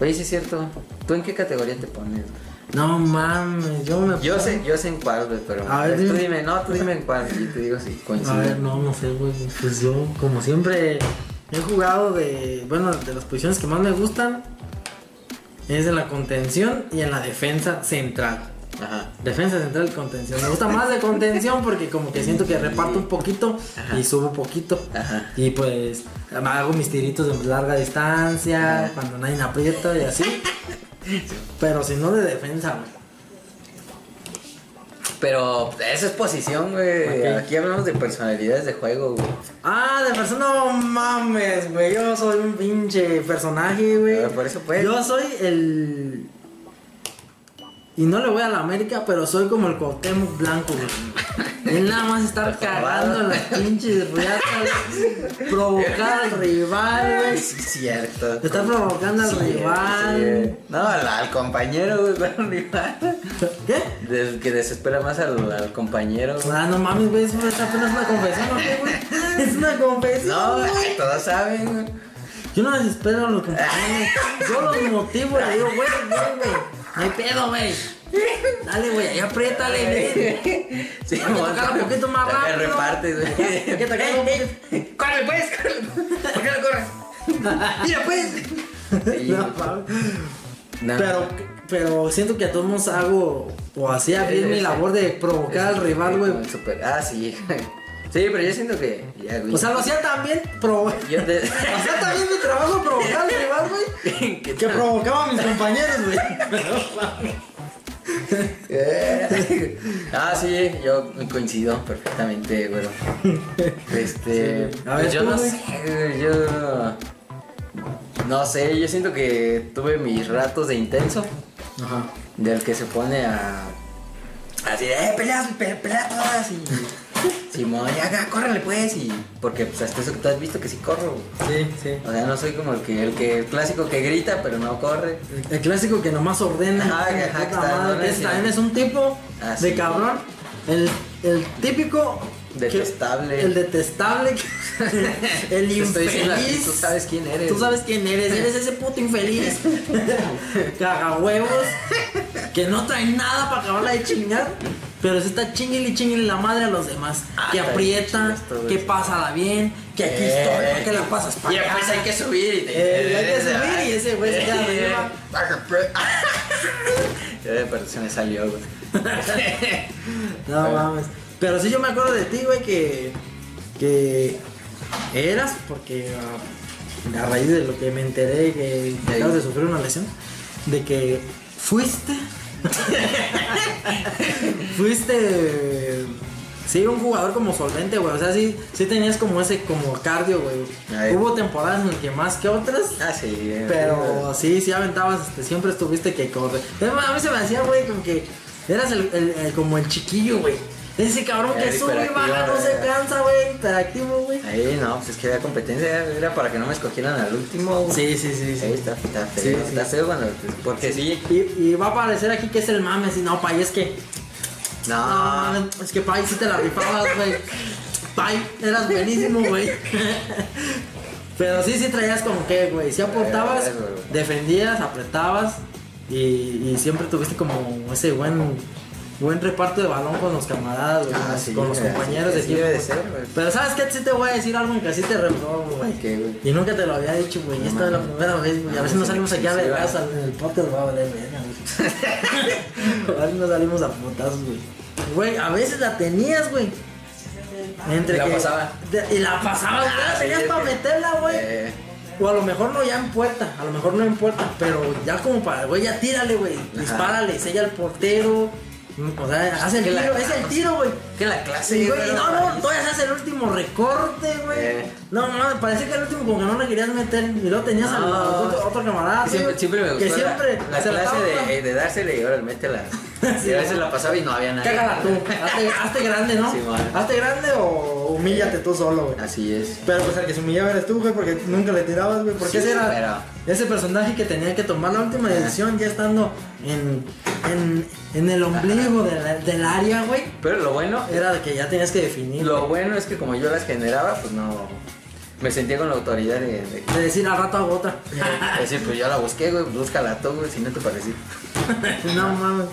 Oye, sí es cierto. ¿Tú en qué categoría te pones? No mames, yo me. Yo sé, yo sé en cuál, güey, pero. A ver, tú dime. dime, no, tú dime en cuál. Y te digo si A coincide. ver, no, no sé, güey. Pues yo, como siempre, he jugado de. Bueno, de las posiciones que más me gustan es en la contención y en la defensa central. Ajá. Defensa central y contención. Me gusta más de contención porque como que siento que reparto un poquito Ajá. y subo poquito. Ajá. Y pues hago mis tiritos de larga distancia, cuando nadie me aprieta y así. Pero si no de defensa, güey. Pero esa es posición, güey. Ok. Aquí hablamos de personalidades de juego, güey. Ah, de persona, no mames, güey. Yo soy un pinche personaje, güey. Ah, por eso, pues. Yo soy el. Y no le voy a la América, pero soy como el Cuauhtémoc Blanco, güey. Él nada más estar cagando en las pinches riatas, provocar al rival, güey. Sí, es cierto. Está provocando al rival. sí. No, al, al compañero, güey, pero al rival. ¿Qué? Del que desespera más al, al compañero. güey. Ah, no mames, güey, eso es apenas una confesión, ¿o qué, güey? Es una confesión. No, güey. todos saben, güey. Yo no desespero a los compañeros. Yo los motivo y le digo, güey, güey, güey. No hay pedo, güey. Dale, güey, ahí apriétale, bien. Sí, Hay que tocarla un poquito más te rápido. repartes, güey. Hay que un poquito. ¡Córrele, pues! córrele. ¿Por qué no corres? ¡Mira, pues! Sí, No, no. Pero, pero siento que a todos modos hago o hacía bien mi labor de provocar al rival, güey. Ah, sí. Sí, pero yo siento que. Ya, güey. O sea, lo hacía también, provo- yo te. hacía también mi trabajo provocar al rival, güey. ¿Qué Que provocaba a mis compañeros, güey. ah, sí, yo coincido perfectamente, güey. Este. Sí. A ver, pues yo no sé, güey, yo. No sé, yo siento que tuve mis ratos de intenso. Ajá. Del que se pone a. Así eh, peleas, pe- pelea todas y. Simón, ya, ya, córrele pues. Y. Porque, pues, hasta eso que tú has visto que sí corro. Sí, sí. O sea, no soy como el que, el que, el clásico que grita, pero no corre. El clásico que nomás ordena. Ajá, ajá, que está ese- también es un tipo de cabrón. El, el típico. que- Detestable. el detestable. que- el infeliz. tú sabes quién eres. Tú sabes quién eres, eres ese puto infeliz. Cagahuevos. Que no trae nada para acabarla de chingar. Pero se está chingale y la madre a los demás. Ah, que aprieta, que pásala bien, que aquí Eh, estoy, ¿para qué la pasas para Y allá? después hay que subir y te Eh, hay que subir y ese güey se queda arriba. Eh, Pero se me salió, güey. No Eh. mames. Pero sí yo me acuerdo de ti, güey, que. que eras, porque ah, a raíz de lo que me enteré que acabas de sufrir una lesión, de que fuiste. fuiste. Sí, un jugador como solvente, güey. O sea, sí, sí tenías como ese como cardio, güey. Hubo temporadas en las que más que otras. Ah, sí. eh, Pero sí, sí aventabas, este, siempre estuviste que. Además, A mí se me hacía, güey, como que eras el, el- el- como el chiquillo, güey. Ese cabrón que sube y baja, no se cansa, güey, hiperactivo, güey. Ahí no, pues es que había competencia, era para que no me escogieran al último. güey. Sí, sí, sí, Ahí sí. está, está feo. Sí. Está feo cuando. pues, Porque sí. Y, y va a aparecer aquí que es el mame, así, no, pay, es que. No, No. es que pay, sí te la rifabas, güey. Pay, eras buenísimo, güey. Pero sí, sí traías como que, güey, si aportabas, Eh, defendías, apretabas y, y siempre tuviste como ese buen buen reparto de balón con los camaradas, güey, Ah, con los- sí, con los güey, compañeros así- de equipo. debe de ser, güey. Pero ¿sabes qué? Sí te voy a decir algo en que así te reprobo, güey. ¿Qué, güey? Y nunca te lo había dicho, güey. No esta es la primera vez, güey. A si no salimos aquí a ver casa en el podcast, va a valer verga, güey. A ver si no salimos a putazos, güey. Güey, a veces la tenías, güey. Entre Y la que- pasaba. de- y la pasabas, güey. Ah, tenías para meterla, güey. Eh, O a lo mejor no ya en puerta, a lo mejor no en puerta, pero ya como para, güey, ya tírale, güey. Dispárale, sella al portero. O sea, hace el la- tiro, es el tiro, güey. que la clase. Sí, güey, no, no, todavía se hace el último recorte, güey. Eh. No, no, parecía que el último como que no le querías meter. Y luego tenías No. al otro, otro camarada. Siempre, me gustó Que la- siempre la, la clase de, de dársele y ahora métela. Sí, y a veces la pasaba y no había nada. Cágala tú. Hazte, hazte grande, ¿no? Sí, hazte grande o humíllate tú solo, güey. Así es. Pero pues el que se humillaba eres tú, güey, porque nunca le tirabas, güey. Porque Sí, ese era ese personaje que tenía que tomar la última decisión ya estando en, en, en el ombligo de la- del área, güey. Pero lo bueno, Era de que ya tenías que definir. lo bueno es que como yo las generaba, pues no. Me sentía con la autoridad de, de- De decir al rato hago otra. de decir, pues yo la busqué, güey, búscala tú, güey, si no te pareció. no mames.